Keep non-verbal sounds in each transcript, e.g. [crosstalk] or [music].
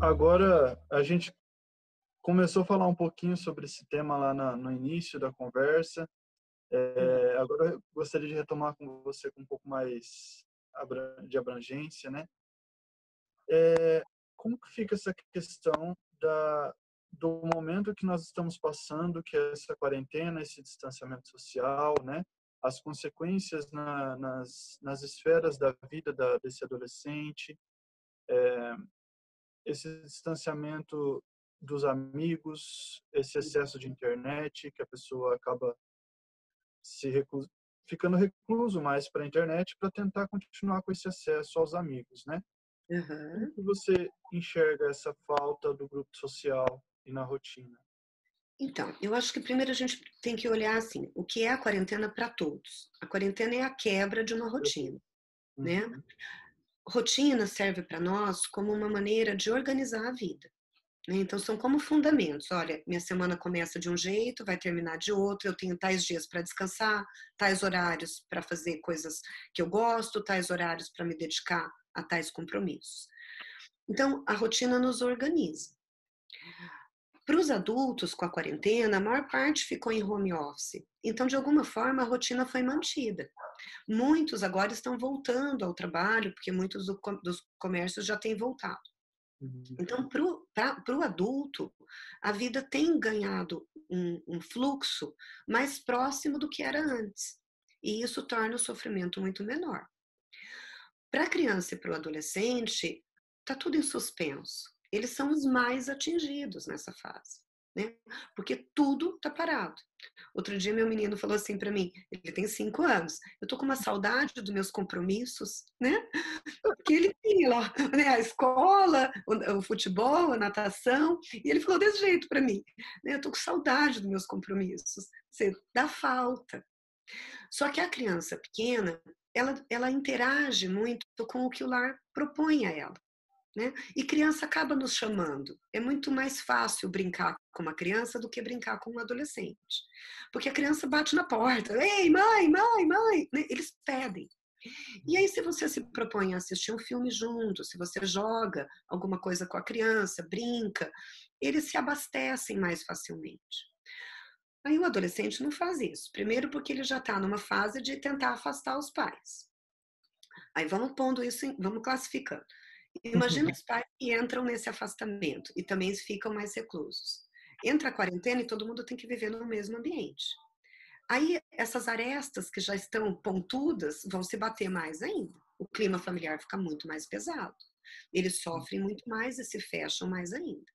Agora a gente começou a falar um pouquinho sobre esse tema lá na, no início da conversa. É, agora eu gostaria de retomar com você com um pouco mais de abrangência, né? É, como que fica essa questão da, do momento que nós estamos passando, que é essa quarentena, esse distanciamento social, né? As consequências na, nas, nas esferas da vida da, desse adolescente, é, esse distanciamento dos amigos, esse excesso de internet, que a pessoa acaba se recluso, ficando recluso mais para a internet para tentar continuar com esse acesso aos amigos, né? Uhum. Como você enxerga essa falta do grupo social e na rotina? Então, eu acho que primeiro a gente tem que olhar assim, o que é a quarentena para todos? A quarentena é a quebra de uma rotina, né? uhum. Rotina serve para nós como uma maneira de organizar a vida. Né? Então, são como fundamentos. Olha, minha semana começa de um jeito, vai terminar de outro, eu tenho tais dias para descansar, tais horários para fazer coisas que eu gosto, tais horários para me dedicar a tais compromissos. Então, a rotina nos organiza. Para os adultos com a quarentena, a maior parte ficou em home office. Então, de alguma forma, a rotina foi mantida. Muitos agora estão voltando ao trabalho, porque muitos dos comércios já têm voltado. Uhum. Então, para o adulto, a vida tem ganhado um, um, fluxo mais próximo do que era antes. E isso torna o sofrimento muito menor. Para a criança e para o adolescente, está tudo em suspenso. Eles são os mais atingidos nessa fase né? Porque tudo tá parado. Outro dia meu menino falou assim para mim, ele tem cinco anos, eu tô com uma saudade dos meus compromissos, né? Porque ele tinha lá, né, a escola, o, o, futebol, a natação, e ele falou desse jeito para mim, né? Eu tô com saudade dos meus compromissos. Você dá falta. Só que a criança pequena, ela, ela interage muito com o que o lar propõe a ela. Né? E criança acaba nos chamando. É muito mais fácil brincar com uma criança do que brincar com um adolescente. Porque a criança bate na porta. Ei, mãe, mãe, mãe! Né? Eles pedem. E aí, se você se propõe a assistir um filme junto, se você joga alguma coisa com a criança, brinca, eles se abastecem mais facilmente. Aí o adolescente não faz isso. Primeiro, porque ele já está numa fase de tentar afastar os pais. Aí vamos pondo isso, em, vamos classificando. Imagina os pais que entram nesse afastamento e também ficam mais reclusos. Entra a quarentena e todo mundo tem que viver no mesmo ambiente. Aí essas arestas que já estão pontudas vão se bater mais ainda. O clima familiar fica muito mais pesado. Eles sofrem muito mais e se fecham mais ainda.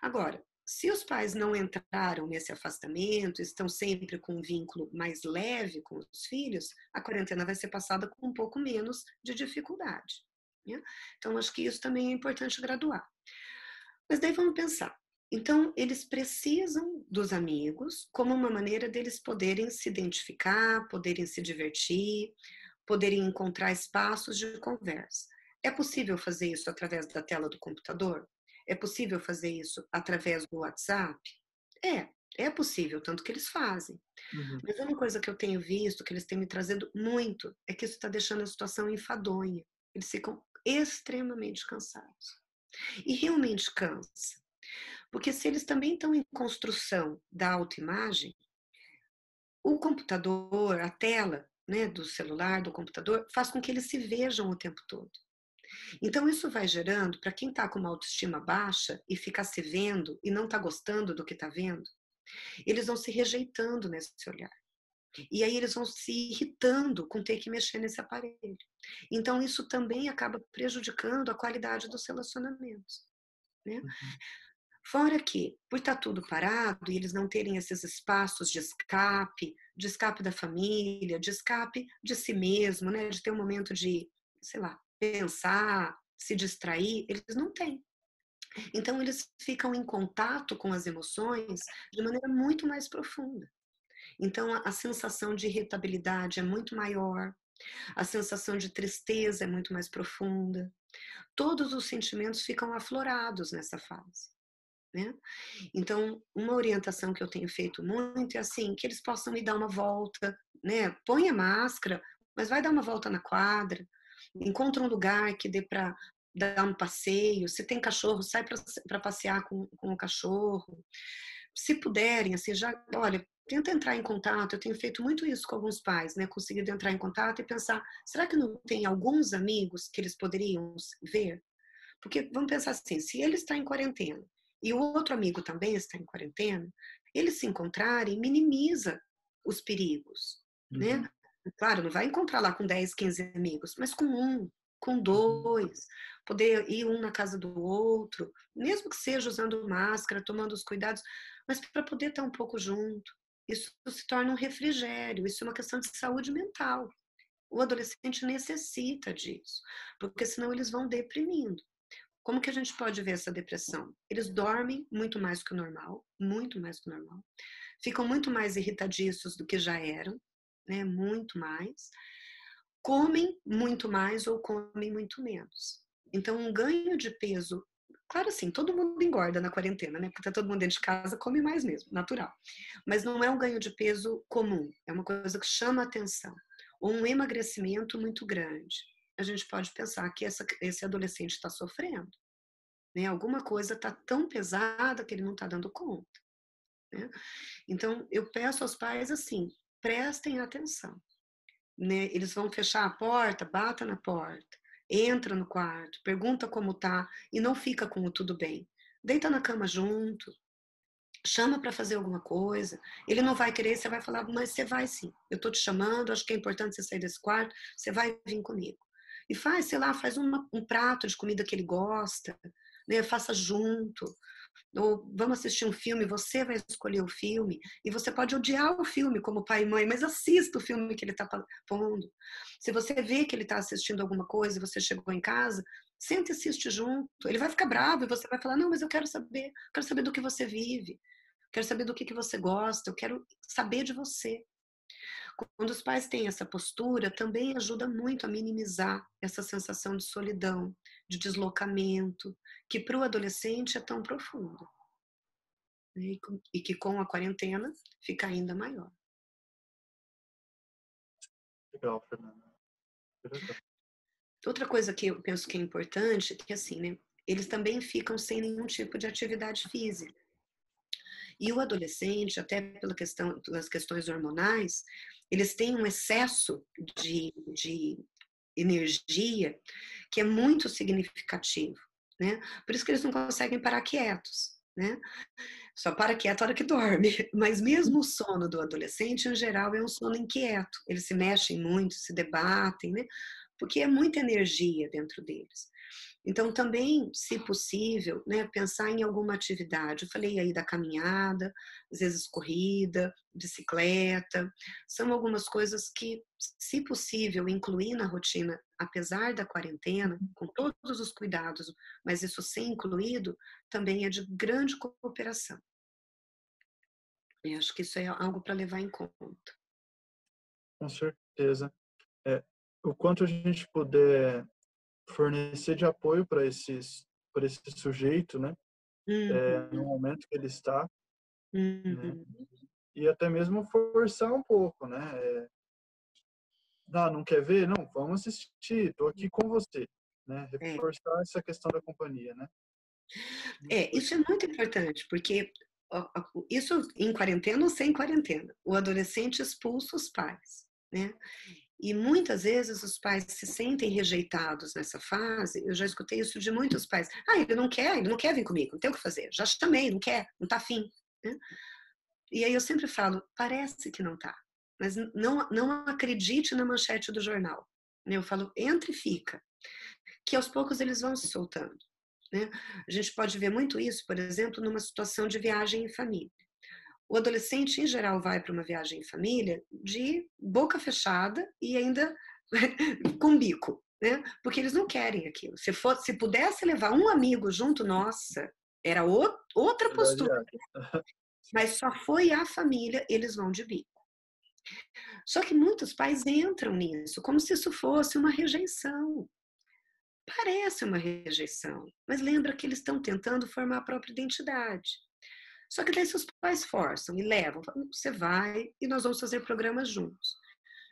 Agora, se os pais não entraram nesse afastamento, estão sempre com um vínculo mais leve com os filhos, a quarentena vai ser passada com um pouco menos de dificuldade. Né? Então, acho que isso também é importante graduar. Mas daí vamos pensar. Então, eles precisam dos amigos como uma maneira deles poderem se identificar, poderem se divertir, poderem encontrar espaços de conversa. É possível fazer isso através da tela do computador? É possível fazer isso através do WhatsApp? É, é possível, tanto que eles fazem. Uhum. Mas uma coisa que eu tenho visto, que eles têm me trazendo muito, é que isso está deixando a situação enfadonha. Eles ficam extremamente cansados. E realmente cansa. Porque se eles também estão em construção da autoimagem, o computador, a tela né, do celular, do computador, faz com que eles se vejam o tempo todo. Então, isso vai gerando, para quem está com uma autoestima baixa e ficar se vendo e não está gostando do que está vendo, eles vão se rejeitando nesse olhar. E aí eles vão se irritando com ter que mexer nesse aparelho. Então isso também acaba prejudicando a qualidade dos relacionamentos. Né? Uhum. Fora que, por estar tá tudo parado e eles não terem esses espaços de escape, de escape da família, de escape de si mesmo, né? de ter um momento de, sei lá, pensar, se distrair, eles não têm. Então, eles ficam em contato com as emoções de maneira muito mais profunda. Então, a, sensação de irritabilidade é muito maior, a sensação de tristeza é muito mais profunda. Todos os sentimentos ficam aflorados nessa fase. Né? Então, uma orientação que eu tenho feito muito é assim, que eles possam me dar uma volta, né? Põe a máscara, mas vai dar uma volta na quadra, encontra um lugar que dê para dar um passeio. Se tem cachorro, sai para passear com, com o cachorro. Se puderem, assim, já, olha, tenta entrar em contato. Eu tenho feito muito isso com alguns pais, né? Conseguido entrar em contato e pensar: será que não tem alguns amigos que eles poderiam ver? Porque vamos pensar assim: se ele está em quarentena e o outro amigo também está em quarentena, eles se encontrarem minimiza os perigos, né? uhum. né? Claro, não vai encontrar lá com 10, 15 amigos, mas com um, com dois, poder ir um na casa do outro, mesmo que seja usando máscara, tomando os cuidados, mas para poder estar um pouco junto. Isso se torna um refrigério, isso é uma questão de saúde mental. O adolescente necessita disso, porque senão eles vão deprimindo. Como que a gente pode ver essa depressão? Eles dormem muito mais que o normal, muito mais que o normal. Ficam muito mais irritadiços do que já eram, né? Muito mais. Comem muito mais ou comem muito menos. Então, um ganho de peso Claro, assim, todo mundo engorda na quarentena, né? Porque tá todo mundo dentro de casa, come mais mesmo, natural. Mas não é um ganho de peso comum, é uma coisa que chama atenção. Ou um emagrecimento muito grande. A gente pode pensar que essa, esse adolescente está sofrendo. Né? Alguma coisa está tão pesada que ele não está dando conta. Né? Então, eu peço aos pais assim: prestem atenção. Né? Eles vão fechar a porta, bata na porta entra no quarto, pergunta como tá e não fica com o tudo bem. Deita na cama junto, chama para fazer alguma coisa. Ele não vai querer, você vai falar, mas você vai sim. Eu tô te chamando, acho que é importante você sair desse quarto, você vai vir comigo. E faz, sei lá, faz uma, um prato de comida que ele gosta, né? Faça junto ou vamos assistir um filme, você vai escolher o filme, e você pode odiar o filme como pai e mãe, mas assista o filme que ele está pondo. Se você vê que ele está assistindo alguma coisa você chegou em casa, sente e assiste junto. Ele vai ficar bravo e você vai falar: Não, mas eu quero saber, quero saber do que você vive, quero saber do que, que você gosta, eu quero saber de você. Quando os pais têm essa postura, também ajuda muito a minimizar essa sensação de solidão, de deslocamento, que para o adolescente é tão profundo. Né, e que com a quarentena fica ainda maior. Legal, Fernanda. Outra coisa que eu penso que é importante é que assim, né, eles também ficam sem nenhum tipo de atividade física. E o adolescente, até pela questão, pelas questões hormonais, eles têm um excesso de, de energia que é muito significativo, né? Por isso que eles não conseguem parar quietos, né? Só para quieto a hora que dorme. [laughs] Mas mesmo o sono do adolescente, em geral, é um sono inquieto. Eles se mexem muito, se debatem, né? Porque é muita energia dentro deles. Então, também, se possível, né, pensar em alguma atividade. Eu falei aí da caminhada, às vezes corrida, bicicleta. São algumas coisas que, se possível, incluir na rotina, apesar da quarentena, com todos os cuidados, mas isso sem incluído, também é de grande cooperação. Eu acho que isso é algo para levar em conta. Com certeza. É, o quanto a gente puder fornecer de apoio para esses para esse sujeito, né? Uhum. É, no momento que ele está, né? uhum. né? e até mesmo forçar um pouco, né? É, ah, não quer ver? Não, vamos assistir. Estou aqui com você, né? É. Reforçar é. essa questão da companhia, né? É, isso é muito importante, porque isso em quarentena ou sem quarentena, o adolescente expulsa os pais, né? E muitas vezes os pais se sentem rejeitados nessa fase. Eu já escutei isso de muitos pais. Ah, ele não quer, ele não quer vir comigo, não tem o que fazer. Já chamei, não quer, não tá afim. Né? E aí eu sempre falo, parece que não tá. Mas não, não acredite na manchete do jornal. Eu falo, entre e fica. Que aos poucos eles vão se soltando. Né? A gente pode ver muito isso, por exemplo, numa situação de viagem em família. O adolescente, em geral, vai para uma viagem em família de boca fechada e ainda [laughs] com bico, né? Porque eles não querem aquilo. Se, for, se pudesse levar um amigo junto, nossa, era o, outra postura. [laughs] Mas só foi a família, eles vão de bico. Só que muitos pais entram nisso como se isso fosse uma rejeição. Parece uma rejeição, mas lembra que eles estão tentando formar a própria identidade. Só que daí seus pais forçam e levam, você vai e nós vamos fazer programas juntos.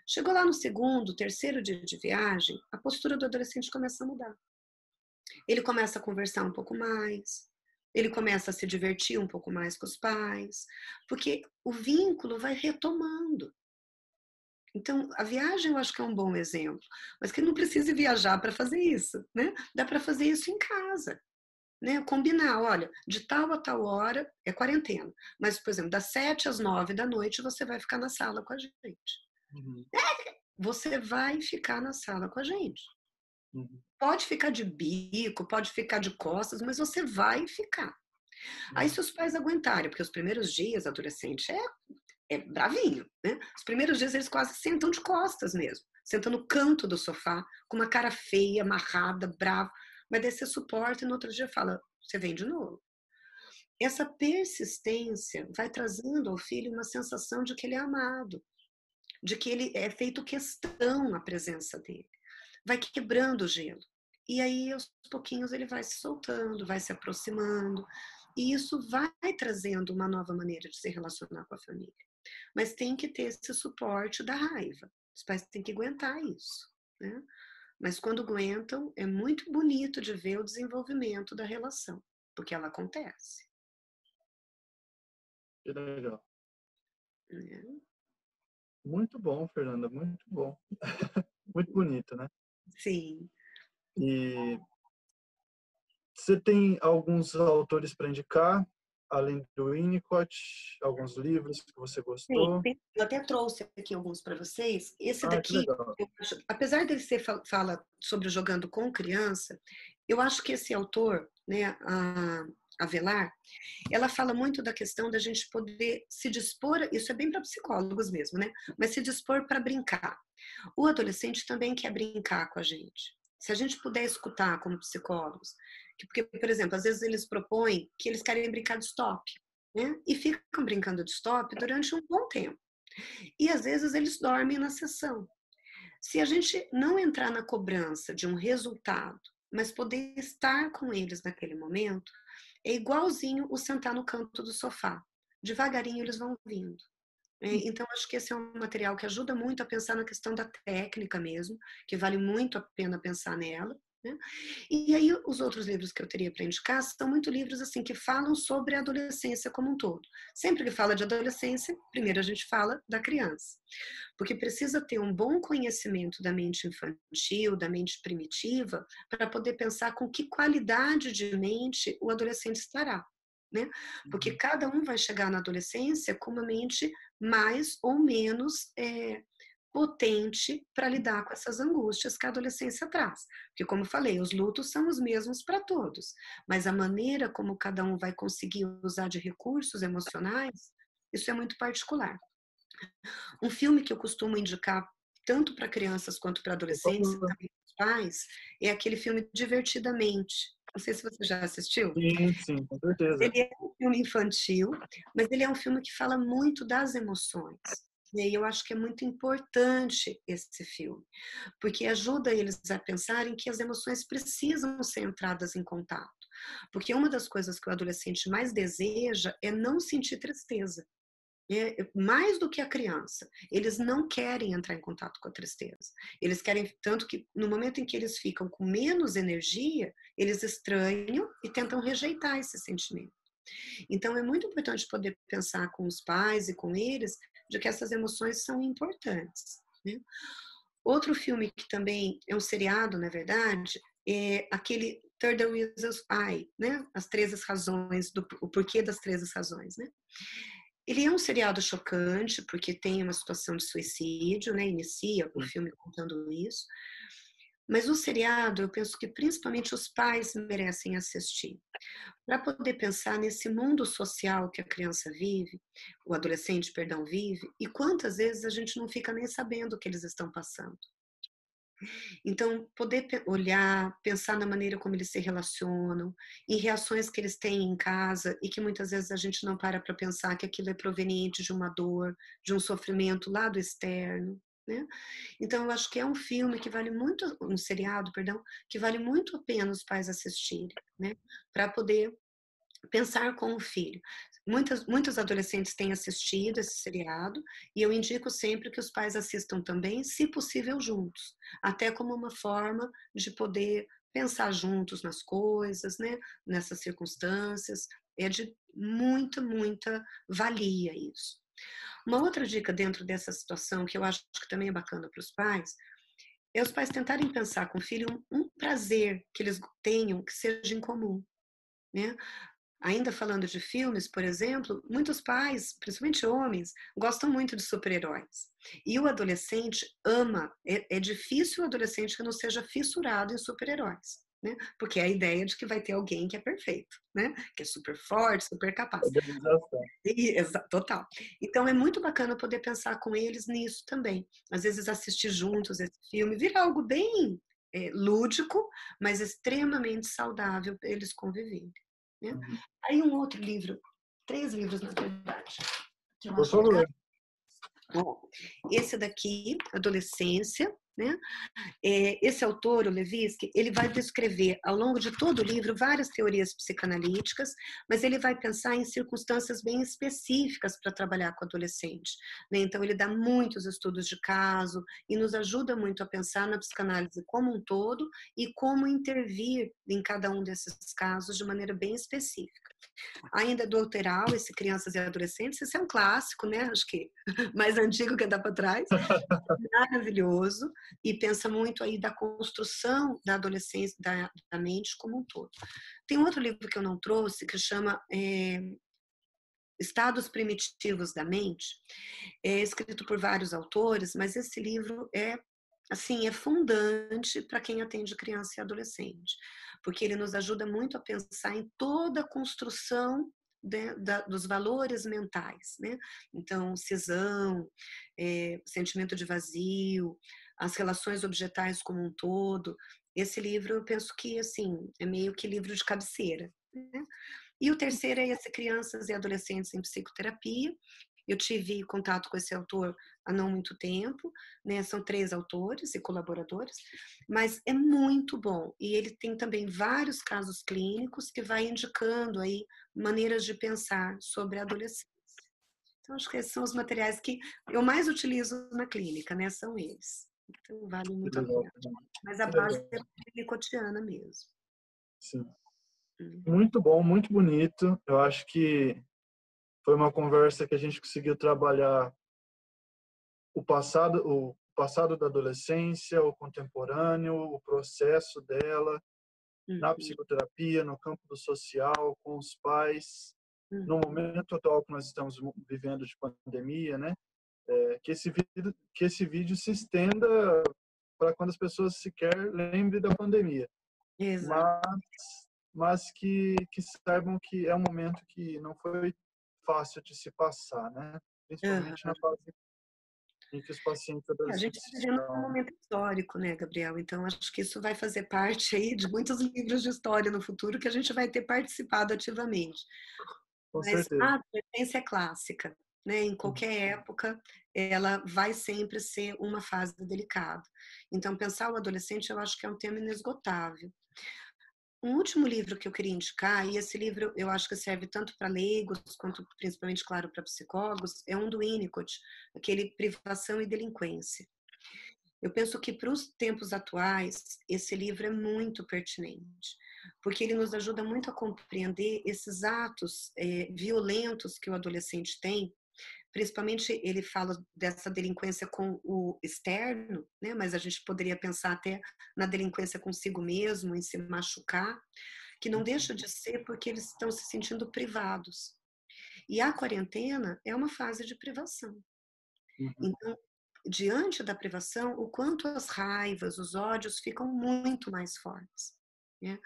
Chegou lá no segundo, terceiro dia de viagem, a postura do adolescente começa a mudar. Ele começa a conversar um pouco mais, ele começa a se divertir um pouco mais com os pais, porque o vínculo vai retomando. Então, a viagem eu acho que é um bom exemplo, mas que não precisa viajar para fazer isso, né? Dá para fazer isso em casa, né? Combinar, olha, de tal a tal hora é quarentena, mas, por exemplo, das sete às nove da noite você vai ficar na sala com a gente. Uhum. É, você vai ficar na sala com a gente. Uhum. Pode ficar de bico, pode ficar de costas, mas você vai ficar. Uhum. Aí, se os pais aguentarem, porque os primeiros dias, adolescente é, é bravinho, né? Os primeiros dias eles quase sentam de costas mesmo, sentam no canto do sofá, com uma cara feia, amarrada, bravo. Mas daí você suporta e no outro dia fala: você vem de novo. Essa persistência vai trazendo ao filho uma sensação de que ele é amado, de que ele é feito questão a presença dele vai quebrando o gelo. E aí, aos pouquinhos, ele vai se soltando, vai se aproximando. E isso vai trazendo uma nova maneira de se relacionar com a família. Mas tem que ter esse suporte da raiva. Os pais têm que aguentar isso. Né? Mas quando aguentam, é muito bonito de ver o desenvolvimento da relação, porque ela acontece. Que legal. É. Muito bom, Fernanda, muito bom. [laughs] muito bonito, né? Sim. E você tem alguns autores para indicar, além do Winnicott, alguns livros que você gostou? Sim, eu até trouxe aqui alguns para vocês. Esse ah, daqui, acho, apesar dele ser fala sobre jogando com criança, eu acho que esse autor, né, a Avelar, ela fala muito da questão da gente poder se dispor, isso é bem para psicólogos mesmo, né? Mas se dispor para brincar. O adolescente também quer brincar com a gente. Se a gente puder escutar como psicólogos, porque, por exemplo, às vezes eles propõem que eles querem brincar de stop, né? E ficam brincando de stop durante um bom tempo. E às vezes eles dormem na sessão. Se a gente não entrar na cobrança de um resultado, mas poder estar com eles naquele momento, é igualzinho o sentar no canto do sofá. Devagarinho eles vão vindo. É, hum. Então, acho que esse é um material que ajuda muito a pensar na questão da técnica mesmo, que vale muito a pena pensar nela. Né? E aí, os outros livros que eu teria para indicar são muito livros assim que falam sobre a adolescência como um todo. Sempre que fala de adolescência, primeiro a gente fala da criança, porque precisa ter um bom conhecimento da mente infantil, da mente primitiva, para poder pensar com que qualidade de mente o adolescente estará. Né? Porque uhum. cada um vai chegar na adolescência com uma mente mais ou menos é, potente para lidar com essas angústias que a adolescência traz. Porque, como falei, os lutos são os mesmos para todos, mas a maneira como cada um vai conseguir usar de recursos emocionais, isso é muito particular. Um filme que eu costumo indicar tanto para crianças quanto para adolescentes, e também para pais, é aquele filme Divertidamente. Não sei se você já assistiu. Sim, sim, com certeza. Ele é um filme infantil, mas ele é um filme que fala muito das emoções. E eu acho que é muito importante esse filme, porque ajuda eles a pensarem que as emoções precisam ser entradas em contato. Porque uma das coisas que o adolescente mais deseja é não sentir tristeza. É, mais do que a criança, eles não querem entrar em contato com a tristeza. Eles querem, tanto que no momento em que eles ficam com menos energia, eles estranham e tentam rejeitar esse sentimento. Então, é muito importante poder pensar com os pais e com eles de que essas emoções são importantes. Né? Outro filme que também é um seriado, na verdade, é aquele Third Reasons Why, né? As 13 razões, do, o porquê das 13 razões, né? Ele é um seriado chocante, porque tem uma situação de suicídio, né? Inicia o filme contando isso. Mas o seriado, eu penso que principalmente os pais merecem assistir, para poder pensar nesse mundo social que a criança vive, o adolescente, perdão, vive, e quantas vezes a gente não fica nem sabendo o que eles estão passando. Então, poder olhar, pensar na maneira como eles se relacionam, em reações que eles têm em casa e que muitas vezes a gente não para para pensar que aquilo é proveniente de uma dor, de um sofrimento lá do externo. Né? Então, eu acho que é um filme que vale muito, um seriado, perdão, que vale muito a pena os pais assistirem, né? Para poder pensar com o filho. Muitas, muitos adolescentes têm assistido esse seriado e eu indico sempre que os pais assistam também, se possível, juntos, até como uma forma de poder pensar juntos nas coisas, né? nessas circunstâncias. É de muita, muita valia isso. Uma outra dica dentro dessa situação que eu acho que também é bacana para os pais é os pais tentarem pensar com o filho um, um prazer que eles tenham que seja em comum. Né? Ainda falando de filmes, por exemplo, muitos pais, principalmente homens, gostam muito de super-heróis. E o adolescente ama. É, é, difícil o adolescente que não seja fissurado em super-heróis. Né? Porque é a ideia de que vai ter alguém que é perfeito, né? Que é super forte, super capaz. E, total. Então é muito bacana poder pensar com eles nisso também. Às vezes assistir juntos esse filme, vira algo bem é, lúdico, mas extremamente saudável para eles conviverem. Né? Uhum. Aí um outro livro, três livros na verdade. Por favor. Bom, esse daqui, Adolescência, né? É, esse autor, o Levinsky, ele vai descrever ao longo de todo o livro várias teorias psicanalíticas, mas ele vai pensar em circunstâncias bem específicas para trabalhar com adolescente. Né? Então, ele dá muitos estudos de caso e nos ajuda muito a pensar na psicanálise como um todo e como intervir em cada um desses casos de maneira bem específica. Ainda do Alteral, esse Crianças e Adolescentes, esse é um clássico, né? Acho que [laughs] mais antigo que andar para trás. [laughs] Maravilhoso e pensa muito aí da construção da adolescência, da, da mente como um todo. Tem outro livro que eu não trouxe que chama é, Estados Primitivos da Mente, é escrito por vários autores, mas esse livro é assim é fundante para quem atende criança e adolescente, porque ele nos ajuda muito a pensar em toda a construção de, da, dos valores mentais, né? Então, cisão, é, sentimento de vazio, as relações objetais como um todo. Esse livro, eu penso que, assim, é meio que livro de cabeceira. Né? E o terceiro é esse Crianças e Adolescentes em Psicoterapia. Eu tive contato com esse autor há não muito tempo, né? São três autores e colaboradores, mas é muito bom. E ele tem também vários casos clínicos que vai indicando aí maneiras de pensar sobre a adolescência. Então, acho que esses são os materiais que eu mais utilizo na clínica, né? São eles. Então vale muito a pena. Mas a base é cotidiana mesmo. Sim. Hum. Muito bom, muito bonito. Eu acho que foi uma conversa que a gente conseguiu trabalhar o passado, o passado da adolescência, o contemporâneo, o processo dela uhum. na psicoterapia, no campo do social, com os pais, uhum. no momento atual que nós estamos vivendo de pandemia, né? é, que, esse vídeo, que esse vídeo se estenda para quando as pessoas sequer lembrem da pandemia. Exato. Mas, mas que, que saibam que é um momento que não foi fácil de se passar, né? Principalmente uhum. na fase em que os pacientes A gente está vivendo um momento histórico, né, Gabriel? Então, acho que isso vai fazer parte aí de muitos livros de história no futuro que a gente vai ter participado ativamente. Com Mas certeza. a adolescência é clássica né? Em qualquer época, ela vai sempre ser uma fase delicada. Então, pensar o adolescente, eu acho que é um tema inesgotável. Um último livro que eu queria indicar, e esse livro eu acho que serve tanto para leigos quanto principalmente, claro, para psicólogos, é um do Winnicott, aquele Privação e Delinquência. Eu penso que para os tempos atuais, esse livro é muito pertinente, porque ele nos ajuda muito a compreender esses atos é, violentos que o adolescente tem principalmente ele fala dessa delinquência com o externo, né? mas a gente poderia pensar até na delinquência consigo mesmo, em se machucar, que não deixa de ser porque eles estão se sentindo privados. E a quarentena é uma fase de privação. Uhum. Então, diante da privação, o quanto as raivas, os ódios ficam muito mais fortes. Né?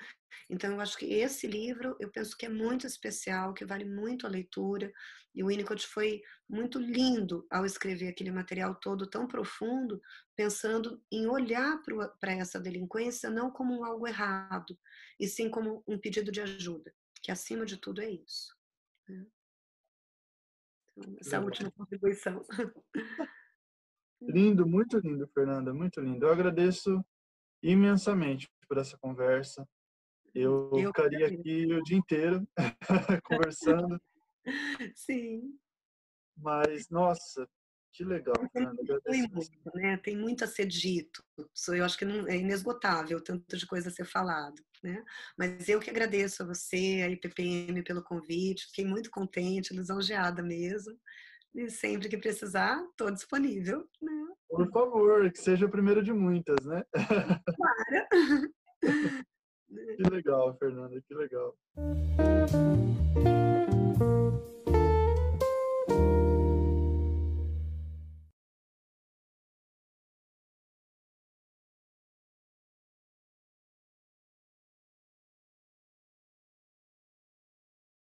Então, eu acho que esse livro, eu penso que é muito especial, que vale muito a leitura. E o Winnicott foi muito lindo ao escrever aquele material todo tão profundo, pensando em olhar para essa delinquência não como algo errado, e sim como um pedido de ajuda, que acima de tudo é isso. Né? Então, essa é a última contribuição. Lindo, muito lindo, Fernanda, muito lindo. Eu agradeço imensamente por essa conversa. Eu, eu ficaria aqui o dia inteiro [laughs] conversando, Sim. Mas, nossa, que legal. Tem, muito, né? Tem muito a ser dito. Eu acho que não, é inesgotável tanto de coisa a ser falado. Né? Mas eu que agradeço a você, a IPPM, pelo convite. Fiquei muito contente, lisonjeada mesmo. E sempre que precisar, estou disponível. Né? Por favor, que seja a primeira de muitas, né? Para! [laughs] que legal, Fernanda, que legal.